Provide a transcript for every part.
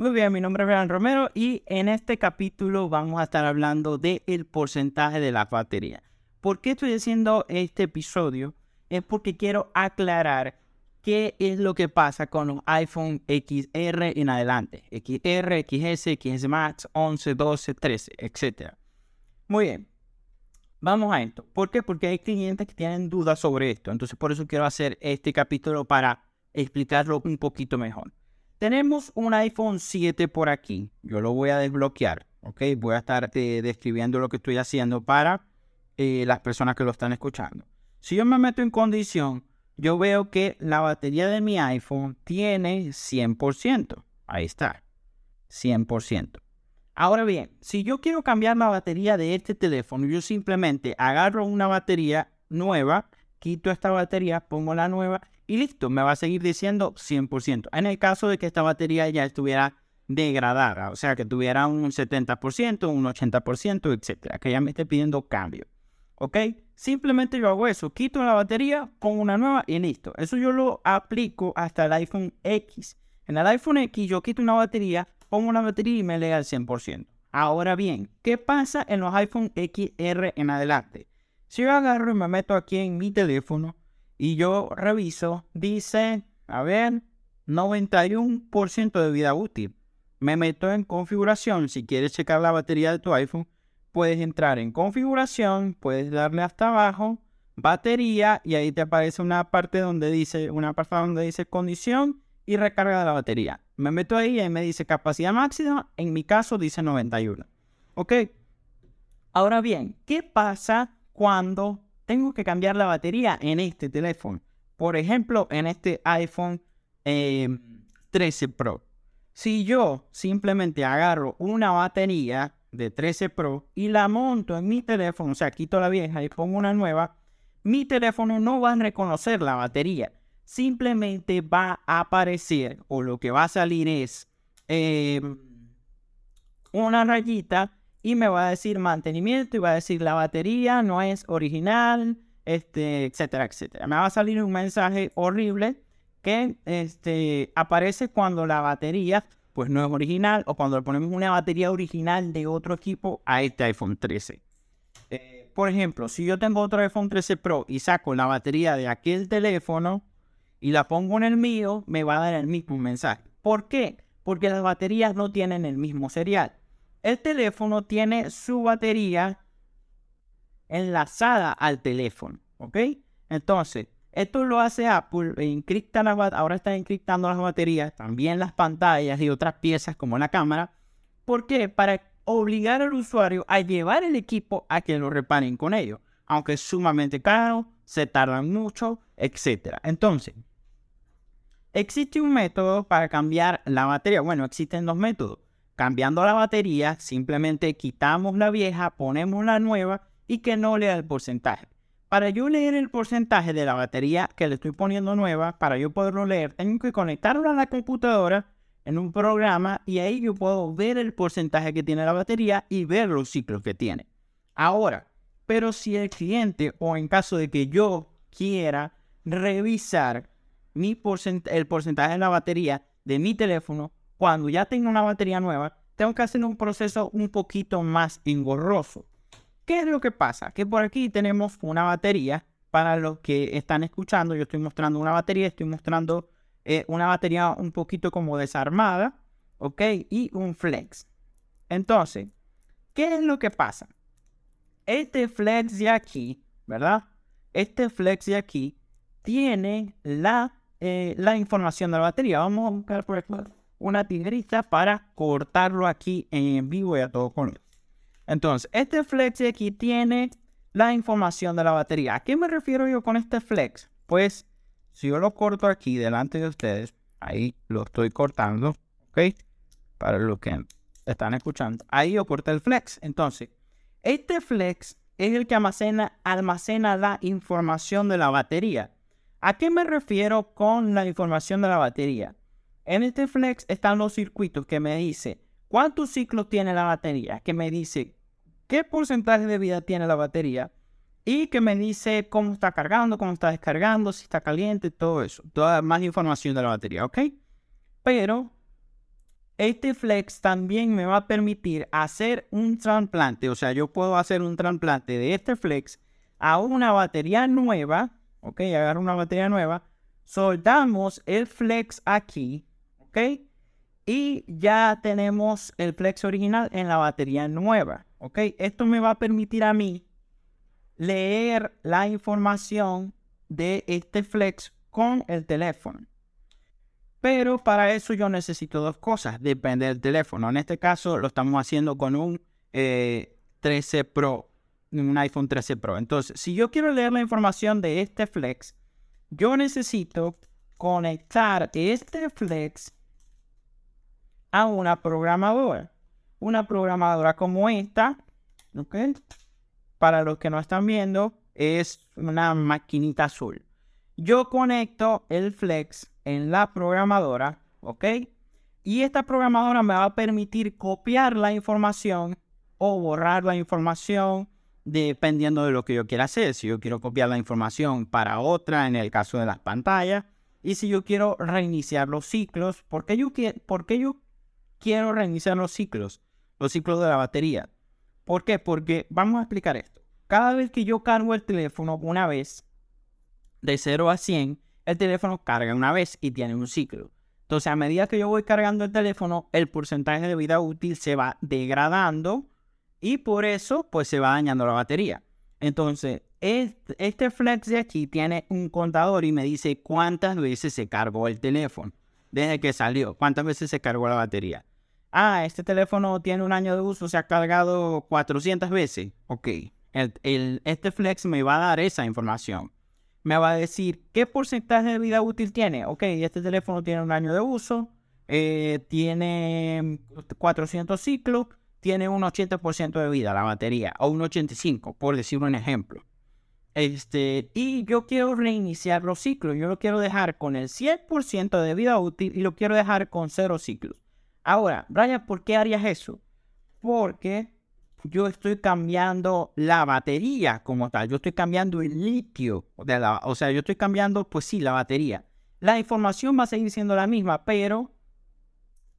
Muy bien, mi nombre es Brian Romero y en este capítulo vamos a estar hablando del porcentaje de la batería. ¿Por qué estoy haciendo este episodio? Es porque quiero aclarar qué es lo que pasa con los iPhone XR en adelante. XR, XS, XS Max, 11, 12, 13, etc. Muy bien. Vamos a esto. ¿Por qué? Porque hay clientes que tienen dudas sobre esto. Entonces por eso quiero hacer este capítulo para explicarlo un poquito mejor. Tenemos un iPhone 7 por aquí. Yo lo voy a desbloquear. ¿ok? Voy a estar eh, describiendo lo que estoy haciendo para eh, las personas que lo están escuchando. Si yo me meto en condición, yo veo que la batería de mi iPhone tiene 100%. Ahí está. 100%. Ahora bien, si yo quiero cambiar la batería de este teléfono, yo simplemente agarro una batería nueva, quito esta batería, pongo la nueva y listo, me va a seguir diciendo 100%. En el caso de que esta batería ya estuviera degradada, o sea, que tuviera un 70%, un 80%, etcétera, que ya me esté pidiendo cambio. ¿Ok? Simplemente yo hago eso, quito la batería, pongo una nueva y listo. Eso yo lo aplico hasta el iPhone X. En el iPhone X yo quito una batería, pongo una batería y me lee al 100%. Ahora bien, ¿qué pasa en los iPhone XR en adelante? Si yo agarro y me meto aquí en mi teléfono, y yo reviso, dice, a ver, 91% de vida útil. Me meto en configuración, si quieres checar la batería de tu iPhone, puedes entrar en configuración, puedes darle hasta abajo, batería, y ahí te aparece una parte donde dice, una parte donde dice condición y recarga de la batería. Me meto ahí y me dice capacidad máxima, en mi caso dice 91. ¿Ok? Ahora bien, ¿qué pasa cuando tengo que cambiar la batería en este teléfono. Por ejemplo, en este iPhone 13 em, Pro. Si yo simplemente agarro una batería de 13 Pro y la monto en mi teléfono, o sea, quito la vieja y pongo una nueva, mi teléfono no va a reconocer la batería. Simplemente va a aparecer o lo que va a salir es em, una rayita y me va a decir mantenimiento y va a decir la batería no es original, este, etcétera, etcétera. Me va a salir un mensaje horrible que este, aparece cuando la batería pues no es original o cuando le ponemos una batería original de otro equipo a este iPhone 13. Eh, por ejemplo, si yo tengo otro iPhone 13 Pro y saco la batería de aquel teléfono y la pongo en el mío, me va a dar el mismo mensaje. ¿Por qué? Porque las baterías no tienen el mismo serial el teléfono tiene su batería enlazada al teléfono, ¿ok? Entonces, esto lo hace Apple, encripta ahora está encriptando las baterías, también las pantallas y otras piezas como la cámara. ¿Por qué? Para obligar al usuario a llevar el equipo a que lo reparen con ello, aunque es sumamente caro, se tardan mucho, etc. Entonces, existe un método para cambiar la batería. Bueno, existen dos métodos cambiando la batería, simplemente quitamos la vieja, ponemos la nueva y que no lea el porcentaje. Para yo leer el porcentaje de la batería que le estoy poniendo nueva, para yo poderlo leer, tengo que conectarlo a la computadora en un programa y ahí yo puedo ver el porcentaje que tiene la batería y ver los ciclos que tiene. Ahora, pero si el cliente o en caso de que yo quiera revisar el porcentaje de la batería de mi teléfono, cuando ya tengo una batería nueva, tengo que hacer un proceso un poquito más engorroso. ¿Qué es lo que pasa? Que por aquí tenemos una batería. Para los que están escuchando, yo estoy mostrando una batería, estoy mostrando eh, una batería un poquito como desarmada, ¿ok? Y un flex. Entonces, ¿qué es lo que pasa? Este flex de aquí, ¿verdad? Este flex de aquí tiene la, eh, la información de la batería. Vamos a buscar por aquí una tijerita para cortarlo aquí en vivo y a todo color. Entonces, este flex aquí tiene la información de la batería. ¿A qué me refiero yo con este flex? Pues, si yo lo corto aquí delante de ustedes, ahí lo estoy cortando, ¿ok? Para los que están escuchando. Ahí yo corté el flex. Entonces, este flex es el que almacena, almacena la información de la batería. ¿A qué me refiero con la información de la batería? En este flex están los circuitos que me dice cuántos ciclos tiene la batería, que me dice qué porcentaje de vida tiene la batería y que me dice cómo está cargando, cómo está descargando, si está caliente, todo eso. Toda más información de la batería, ¿ok? Pero este flex también me va a permitir hacer un trasplante, o sea, yo puedo hacer un trasplante de este flex a una batería nueva, ok, agarro una batería nueva, soldamos el flex aquí, ok, y ya tenemos el flex original en la batería nueva, ok, esto me va a permitir a mí leer la información de este flex con el teléfono. Pero para eso yo necesito dos cosas, depende del teléfono. En este caso lo estamos haciendo con un 13 eh, Pro, un iPhone 13 Pro. Entonces, si yo quiero leer la información de este flex, yo necesito conectar este flex a una programadora. Una programadora como esta. Para los que no están viendo, es una maquinita azul. Yo conecto el flex en la programadora, ¿ok? Y esta programadora me va a permitir copiar la información o borrar la información dependiendo de lo que yo quiera hacer. Si yo quiero copiar la información para otra, en el caso de las pantallas, y si yo quiero reiniciar los ciclos, ¿por qué yo, por qué yo quiero reiniciar los ciclos? Los ciclos de la batería. ¿Por qué? Porque vamos a explicar esto. Cada vez que yo cargo el teléfono una vez, de 0 a 100, el teléfono carga una vez y tiene un ciclo. Entonces, a medida que yo voy cargando el teléfono, el porcentaje de vida útil se va degradando y por eso, pues se va dañando la batería. Entonces, este, flex de aquí tiene un contador y me dice cuántas veces se cargó el teléfono desde que salió, cuántas veces se cargó la batería. Ah, este teléfono tiene un año de uso, se ha cargado 400 veces. Ok, este flex me va a dar esa información me va a decir qué porcentaje de vida útil tiene. Ok, este teléfono tiene un año de uso, eh, tiene 400 ciclos, tiene un 80% de vida la batería, o un 85%, por decir un ejemplo. Este, y yo quiero reiniciar los ciclos. Yo lo quiero dejar con el 100% de vida útil y lo quiero dejar con cero ciclos. Ahora, Brian, ¿por qué harías eso? Porque yo estoy cambiando la batería como tal, yo estoy cambiando el litio, de la, o sea, yo estoy cambiando, pues sí, la batería. La información va a seguir siendo la misma, pero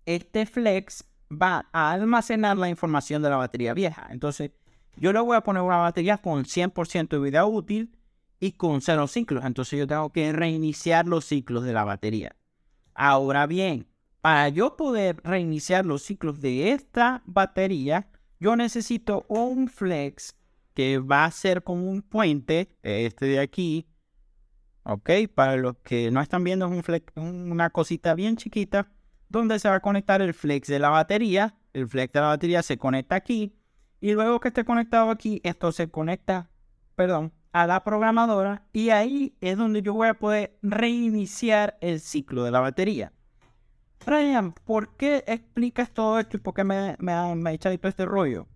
este flex va a almacenar la información de la batería vieja. Entonces, yo le voy a poner una batería con 100% de vida útil y con cero ciclos. Entonces, yo tengo que reiniciar los ciclos de la batería. Ahora bien, para yo poder reiniciar los ciclos de esta batería, yo necesito un flex que va a ser como un puente, este de aquí, ¿ok? Para los que no están viendo es un flex, una cosita bien chiquita, donde se va a conectar el flex de la batería. El flex de la batería se conecta aquí. Y luego que esté conectado aquí, esto se conecta, perdón, a la programadora. Y ahí es donde yo voy a poder reiniciar el ciclo de la batería. Brian, ¿por qué explicas todo esto y por qué me, me, me echado todo este rollo?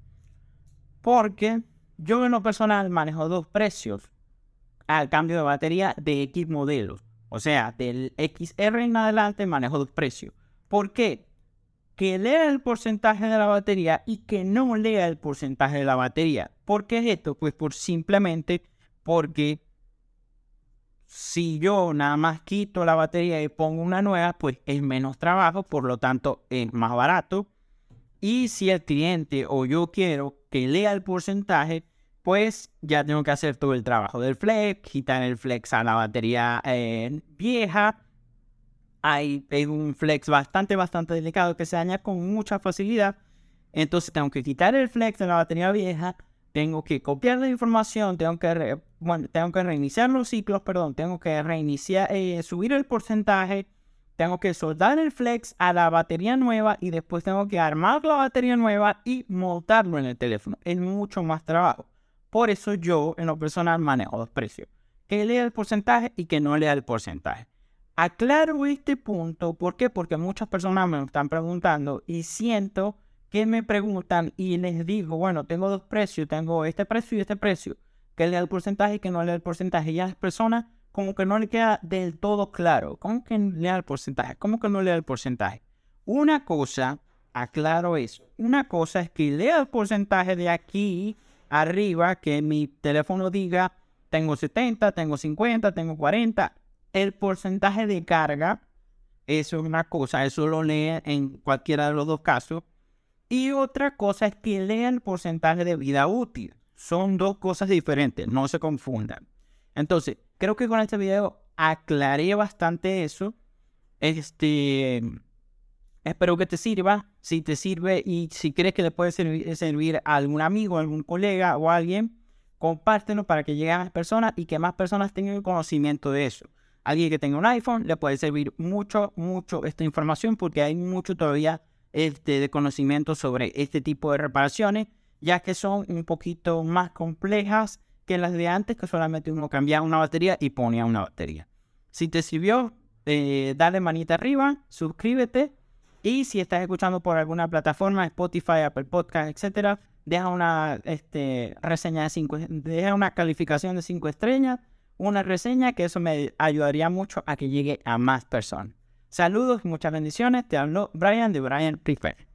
Porque yo en lo personal manejo dos precios al cambio de batería de X modelos. O sea, del XR en adelante manejo dos precios. ¿Por qué? Que lea el porcentaje de la batería y que no lea el porcentaje de la batería. ¿Por qué es esto? Pues por simplemente porque si yo nada más quito la batería y pongo una nueva, pues es menos trabajo, por lo tanto es más barato. Y si el cliente o yo quiero que lea el porcentaje, pues ya tengo que hacer todo el trabajo del flex, quitar el flex a la batería eh, vieja. Hay, hay un flex bastante, bastante delicado que se daña con mucha facilidad. Entonces tengo que quitar el flex de la batería vieja, tengo que copiar la información, tengo que, bueno, tengo que reiniciar los ciclos, perdón, tengo que reiniciar, eh, subir el porcentaje, tengo que soldar el flex a la batería nueva y después tengo que armar la batería nueva y montarlo en el teléfono. Es mucho más trabajo. Por eso yo en lo personal manejo dos precios. Que lea el porcentaje y que no lea el porcentaje. Aclaro este punto, ¿por qué? Porque muchas personas me están preguntando y siento que me preguntan y les digo, bueno, tengo dos precios, tengo este precio y este precio, que lea el porcentaje y que no lea el porcentaje. Y a las personas como que no le queda del todo claro. ¿Cómo que lea el porcentaje? ¿Cómo que no lea el porcentaje? Una cosa, aclaro eso, una cosa es que lea el porcentaje de aquí arriba, que mi teléfono diga, tengo 70, tengo 50, tengo 40. El porcentaje de carga Eso es una cosa, eso lo lee en cualquiera de los dos casos. Y otra cosa es que lea el porcentaje de vida útil. Son dos cosas diferentes, no se confundan. Entonces, creo que con este video aclaré bastante eso. Este, espero que te sirva. Si te sirve y si crees que le puede servir, a algún amigo, algún colega o alguien, compártelo para que llegue a más personas y que más personas tengan conocimiento de eso. Alguien que tenga un iPhone le puede servir mucho, mucho esta información porque hay mucho todavía este, de conocimiento sobre este tipo de reparaciones, ya que son un poquito más complejas que las de antes, que solamente uno cambiaba una batería y ponía una batería. Si te sirvió, eh, dale manita arriba, suscríbete y si estás escuchando por alguna plataforma, Spotify, Apple Podcast, etcétera, deja una este, reseña de 5, deja una calificación de 5 estrellas, una reseña que eso me ayudaría mucho a que llegue a más personas. Saludos y muchas bendiciones. Te hablo Brian de Brian Prefer.